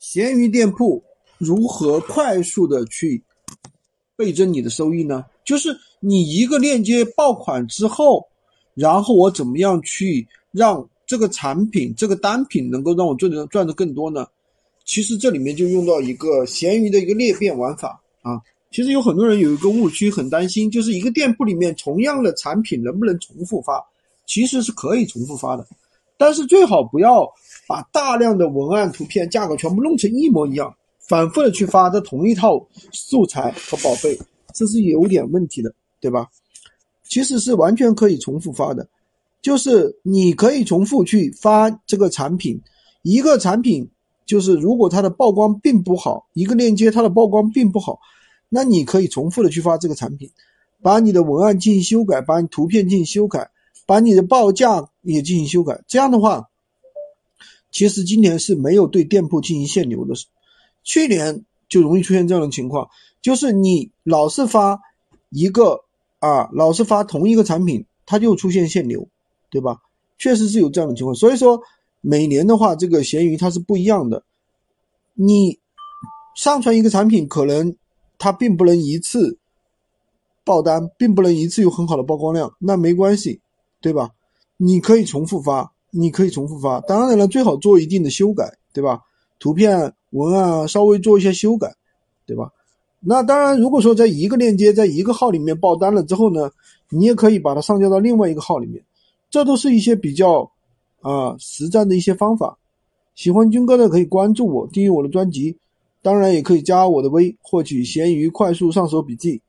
闲鱼店铺如何快速的去倍增你的收益呢？就是你一个链接爆款之后，然后我怎么样去让这个产品、这个单品能够让我赚的赚的更多呢？其实这里面就用到一个闲鱼的一个裂变玩法啊。其实有很多人有一个误区，很担心，就是一个店铺里面同样的产品能不能重复发？其实是可以重复发的，但是最好不要。把大量的文案、图片、价格全部弄成一模一样，反复的去发这同一套素材和宝贝，这是有点问题的，对吧？其实是完全可以重复发的，就是你可以重复去发这个产品，一个产品就是如果它的曝光并不好，一个链接它的曝光并不好，那你可以重复的去发这个产品，把你的文案进行修改，把你图片进行修改，把你的报价也进行修改，这样的话。其实今年是没有对店铺进行限流的，去年就容易出现这样的情况，就是你老是发一个啊，老是发同一个产品，它就出现限流，对吧？确实是有这样的情况。所以说每年的话，这个闲鱼它是不一样的，你上传一个产品，可能它并不能一次爆单，并不能一次有很好的曝光量，那没关系，对吧？你可以重复发。你可以重复发，当然了，最好做一定的修改，对吧？图片、文案稍微做一些修改，对吧？那当然，如果说在一个链接在一个号里面爆单了之后呢，你也可以把它上架到另外一个号里面，这都是一些比较啊实战的一些方法。喜欢军哥的可以关注我，订阅我的专辑，当然也可以加我的微，获取闲鱼快速上手笔记。